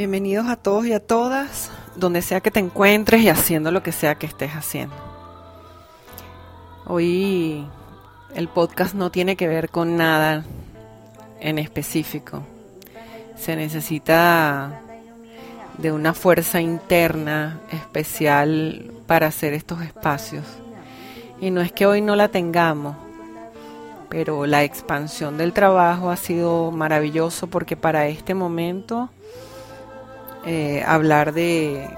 Bienvenidos a todos y a todas, donde sea que te encuentres y haciendo lo que sea que estés haciendo. Hoy el podcast no tiene que ver con nada en específico. Se necesita de una fuerza interna especial para hacer estos espacios. Y no es que hoy no la tengamos, pero la expansión del trabajo ha sido maravilloso porque para este momento eh, hablar de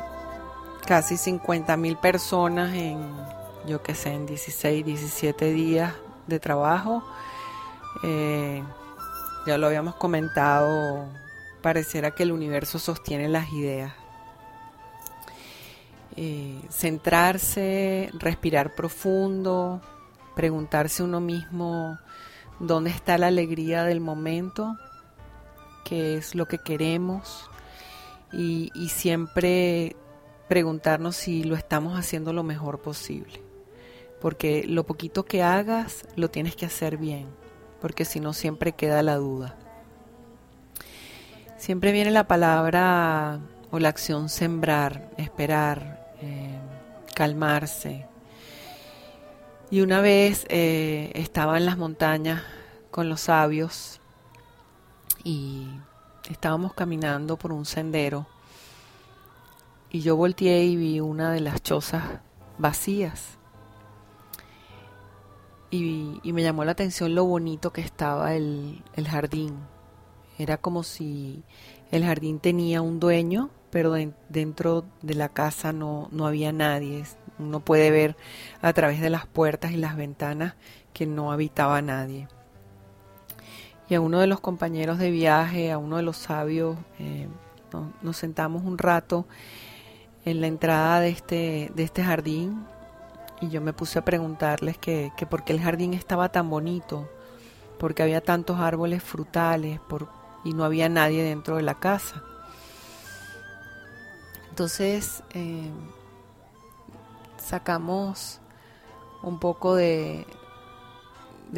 casi 50 mil personas en, yo que sé, en 16, 17 días de trabajo. Eh, ya lo habíamos comentado, pareciera que el universo sostiene las ideas. Eh, centrarse, respirar profundo, preguntarse uno mismo dónde está la alegría del momento, qué es lo que queremos, y, siempre preguntarnos si lo estamos haciendo lo mejor posible. Porque lo poquito que hagas lo tienes que hacer bien, porque si no siempre queda la duda. Siempre viene la palabra o la acción sembrar, esperar, eh, calmarse. Y una vez eh, estaba en las montañas con los sabios y estábamos caminando por un sendero y yo volteé y vi una de las chozas vacías. Y, me llamó la atención lo bonito que estaba el, el, jardín. Era como si el jardín tenía un dueño, pero de, dentro de la casa no, no había nadie. Uno puede ver a través de las puertas y las ventanas que no habitaba nadie y a uno de los compañeros de viaje, a uno de los sabios, eh, nos, sentamos un rato en la entrada de este, de este jardín y yo me puse a preguntarles que, por qué el jardín estaba tan bonito, porque había tantos árboles frutales y no había nadie dentro de la casa. Entonces eh, sacamos un poco de,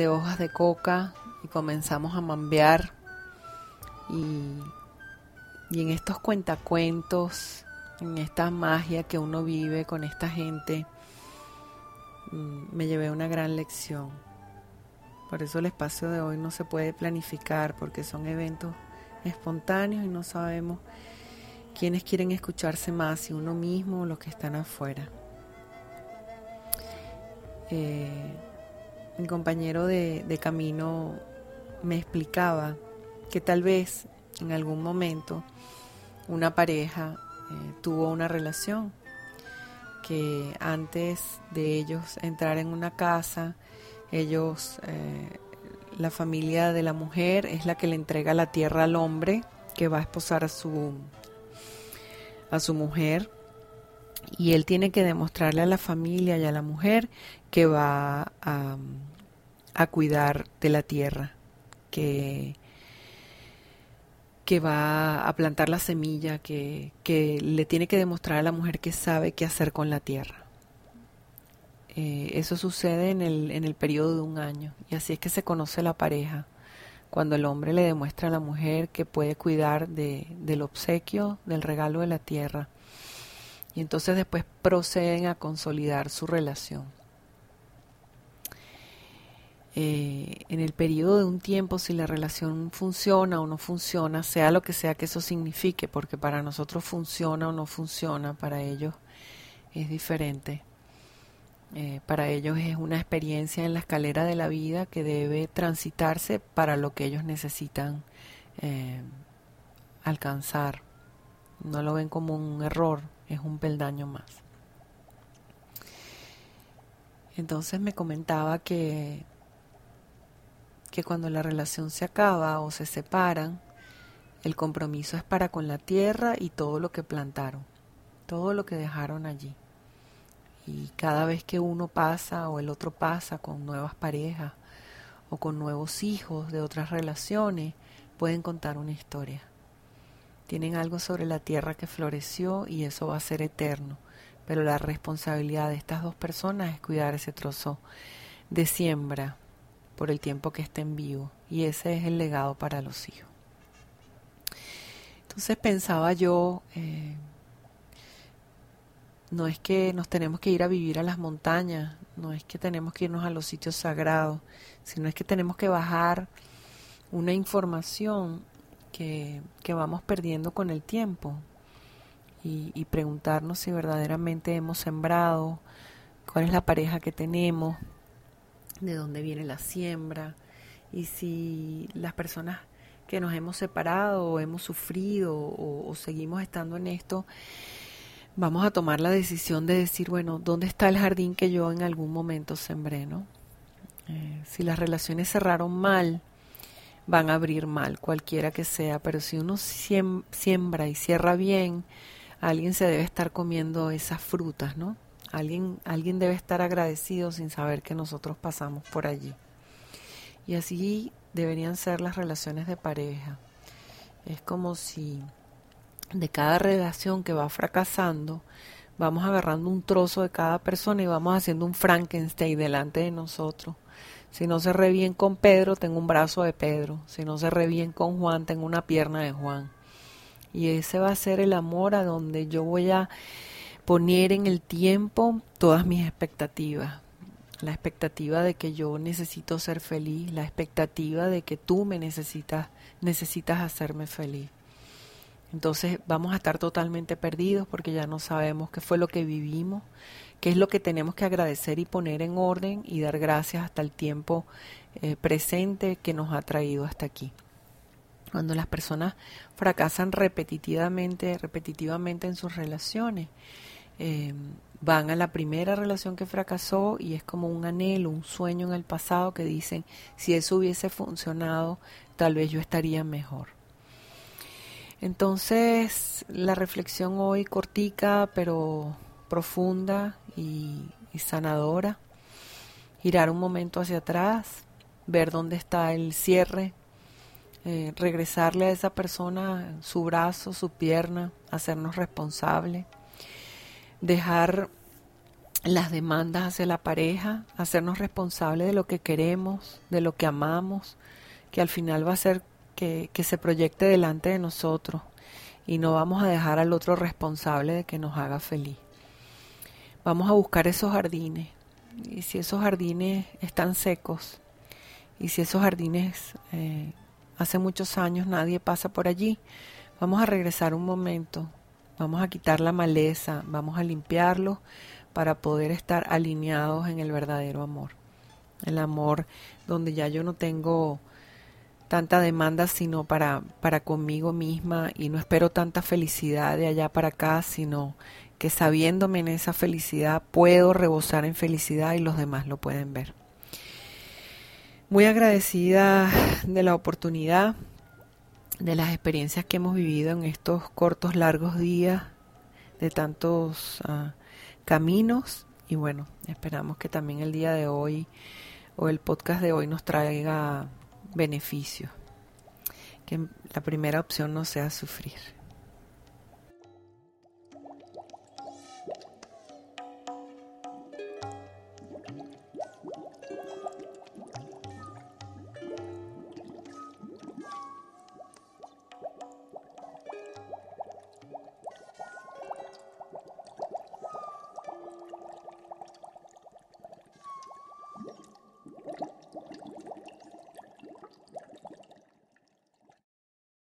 hojas de coca, comenzamos a mambear y, y en estos cuentacuentos, en esta magia que uno vive con esta gente, mm, me llevé una gran lección. Por eso el espacio de hoy no se puede planificar porque son eventos espontáneos y no sabemos quiénes quieren escucharse más, si uno mismo o los que están afuera. Eh, mi compañero de, de camino me explicaba que tal vez en algún momento una pareja eh, tuvo una relación que antes de ellos entrar en una casa, ellos, eh, la familia de la mujer es la que le entrega la tierra al hombre que va a esposar a su, a su mujer. Y él tiene que demostrarle a la familia y a la mujer que va a, a cuidar de la tierra que, que va a plantar la semilla, que, que, le tiene que demostrar a la mujer que sabe qué hacer con la tierra. Eh, eso sucede en el, en el periodo de un año y así es que se conoce la pareja. Cuando el hombre le demuestra a la mujer que puede cuidar de, del obsequio, del regalo de la tierra. Y entonces después proceden a consolidar su relación. Eh, en el periodo de un tiempo si la relación funciona o no funciona, sea lo que sea que eso signifique, porque para nosotros funciona o no funciona, para ellos es diferente. Eh, para ellos es una experiencia en la escalera de la vida que debe transitarse para lo que ellos necesitan eh, alcanzar. No lo ven como un error, es un peldaño más. Entonces me comentaba que que cuando la relación se acaba o se separan, el compromiso es para con la tierra y todo lo que plantaron, todo lo que dejaron allí. Y cada vez que uno pasa o el otro pasa con nuevas parejas o con nuevos hijos de otras relaciones, pueden contar una historia. Tienen algo sobre la tierra que floreció y eso va a ser eterno. Pero la responsabilidad de estas dos personas es cuidar ese trozo de siembra por el tiempo que estén vivos. Y ese es el legado para los hijos. Entonces pensaba yo, eh, no es que nos tenemos que ir a vivir a las montañas, no es que tenemos que irnos a los sitios sagrados, sino es que tenemos que bajar una información que, que vamos perdiendo con el tiempo y, y preguntarnos si verdaderamente hemos sembrado, cuál es la pareja que tenemos, de dónde viene la siembra y si las personas que nos hemos separado o hemos sufrido o, seguimos estando en esto, vamos a tomar la decisión de decir, bueno, ¿dónde está el jardín que yo en algún momento sembré? ¿no? Eh, si las relaciones cerraron mal, van a abrir mal, cualquiera que sea, pero si uno siembra y cierra bien, alguien se debe estar comiendo esas frutas, ¿no? Alguien, alguien debe estar agradecido sin saber que nosotros pasamos por allí. Y así deberían ser las relaciones de pareja. Es como si de cada relación que va fracasando, vamos agarrando un trozo de cada persona y vamos haciendo un Frankenstein delante de nosotros. Si no se re bien con Pedro, tengo un brazo de Pedro. Si no se re bien con Juan, tengo una pierna de Juan. Y ese va a ser el amor a donde yo voy a poner en el tiempo todas mis expectativas. La expectativa de que yo necesito ser feliz, la expectativa de que tú me necesitas, necesitas hacerme feliz. Entonces vamos a estar totalmente perdidos porque ya no sabemos qué fue lo que vivimos, qué es lo que tenemos que agradecer y poner en orden y dar gracias hasta el tiempo eh, presente que nos ha traído hasta aquí. Cuando las personas fracasan repetitivamente, repetitivamente en sus relaciones, eh, van a la primera relación que fracasó y es como un anhelo, un sueño en el pasado que dicen, si eso hubiese funcionado, tal vez yo estaría mejor. Entonces, la reflexión hoy cortica, pero profunda y, sanadora. Girar un momento hacia atrás, ver dónde está el cierre, eh, regresarle a esa persona su brazo, su pierna, hacernos responsables dejar las demandas hacia la pareja, hacernos responsables de lo que queremos, de lo que amamos, que al final va a ser que, que se proyecte delante de nosotros y no vamos a dejar al otro responsable de que nos haga feliz. Vamos a buscar esos jardines y si esos jardines están secos y si esos jardines eh, hace muchos años nadie pasa por allí, vamos a regresar un momento Vamos a quitar la maleza, vamos a limpiarlo para poder estar alineados en el verdadero amor. El amor donde ya yo no tengo tanta demanda sino para, para conmigo misma y no espero tanta felicidad de allá para acá, sino que sabiéndome en esa felicidad puedo rebosar en felicidad y los demás lo pueden ver. Muy agradecida de la oportunidad de las experiencias que hemos vivido en estos cortos, largos días, de tantos ah, caminos. Y bueno, esperamos que también el día de hoy o el podcast de hoy nos traiga beneficios. Que la primera opción no sea sufrir.